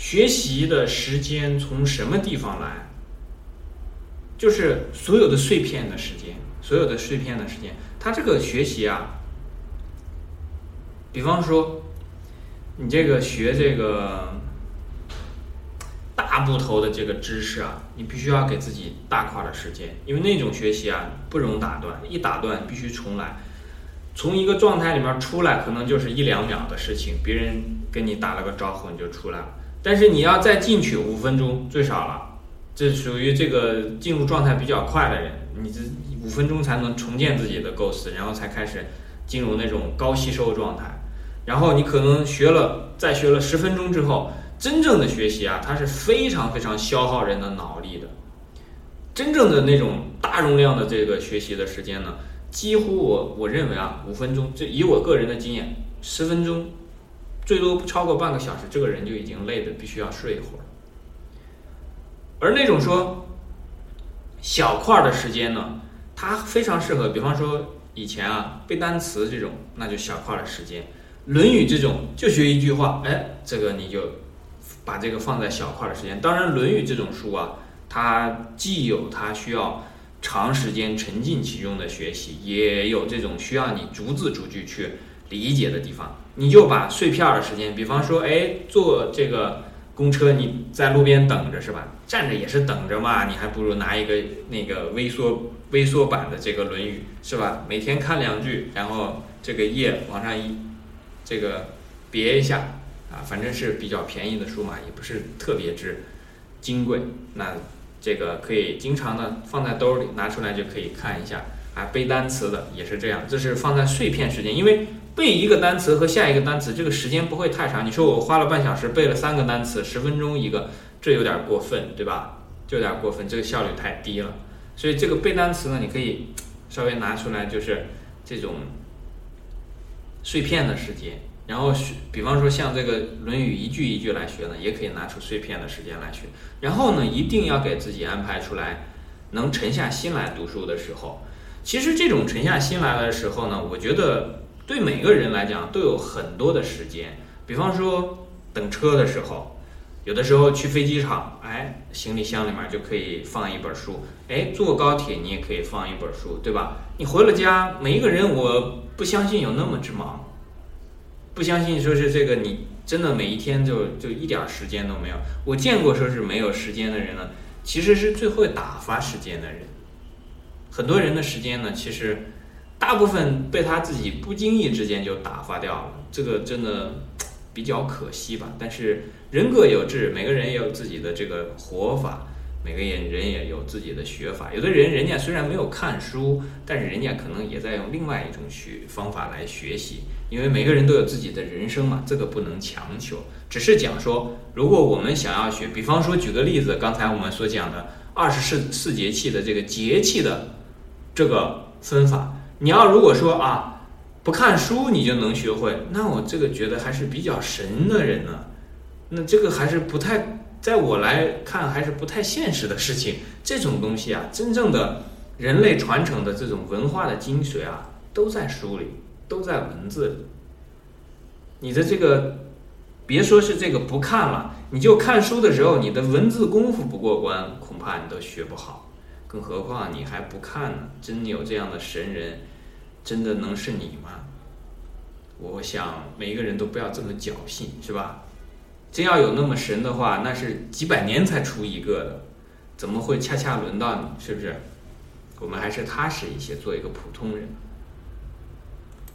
学习的时间从什么地方来？就是所有的碎片的时间，所有的碎片的时间，他这个学习啊，比方说，你这个学这个大部头的这个知识啊，你必须要给自己大块的时间，因为那种学习啊不容打断，一打断必须重来。从一个状态里面出来，可能就是一两秒的事情，别人跟你打了个招呼你就出来了。但是你要再进去五分钟最少了。这属于这个进入状态比较快的人，你这五分钟才能重建自己的构思，然后才开始进入那种高吸收状态。然后你可能学了，再学了十分钟之后，真正的学习啊，它是非常非常消耗人的脑力的。真正的那种大容量的这个学习的时间呢，几乎我我认为啊，五分钟，就以我个人的经验，十分钟，最多不超过半个小时，这个人就已经累的必须要睡一会儿。而那种说小块的时间呢，它非常适合，比方说以前啊背单词这种，那就小块的时间；《论语》这种就学一句话，哎，这个你就把这个放在小块的时间。当然，《论语》这种书啊，它既有它需要长时间沉浸其中的学习，也有这种需要你逐字逐句去理解的地方。你就把碎片的时间，比方说，哎，坐这个。公车你在路边等着是吧？站着也是等着嘛，你还不如拿一个那个微缩微缩版的这个《论语》是吧？每天看两句，然后这个页往上一这个别一下啊，反正是比较便宜的书嘛，也不是特别之金贵。那这个可以经常的放在兜里，拿出来就可以看一下。啊，背单词的也是这样，这是放在碎片时间，因为。背一个单词和下一个单词，这个时间不会太长。你说我花了半小时背了三个单词，十分钟一个，这有点过分，对吧？就有点过分，这个效率太低了。所以这个背单词呢，你可以稍微拿出来，就是这种碎片的时间。然后学，比方说像这个《论语》一句一句来学呢，也可以拿出碎片的时间来学。然后呢，一定要给自己安排出来能沉下心来读书的时候。其实这种沉下心来的时候呢，我觉得。对每个人来讲都有很多的时间，比方说等车的时候，有的时候去飞机场，哎，行李箱里面就可以放一本书，哎，坐高铁你也可以放一本书，对吧？你回了家，每一个人我不相信有那么之忙，不相信说是这个你真的每一天就就一点时间都没有。我见过说是没有时间的人呢，其实是最会打发时间的人。很多人的时间呢，其实。大部分被他自己不经意之间就打发掉了，这个真的比较可惜吧。但是人各有志，每个人也有自己的这个活法，每个人人也有自己的学法。有的人人家虽然没有看书，但是人家可能也在用另外一种学方法来学习。因为每个人都有自己的人生嘛，这个不能强求。只是讲说，如果我们想要学，比方说举个例子，刚才我们所讲的二十四四节气的这个节气的这个分法。你要如果说啊，不看书你就能学会，那我这个觉得还是比较神的人呢。那这个还是不太，在我来看还是不太现实的事情。这种东西啊，真正的人类传承的这种文化的精髓啊，都在书里，都在文字里。你的这个，别说是这个不看了，你就看书的时候，你的文字功夫不过关，恐怕你都学不好。更何况你还不看呢？真有这样的神人？真的能是你吗？我想每一个人都不要这么侥幸，是吧？真要有那么神的话，那是几百年才出一个的，怎么会恰恰轮到你？是不是？我们还是踏实一些，做一个普通人。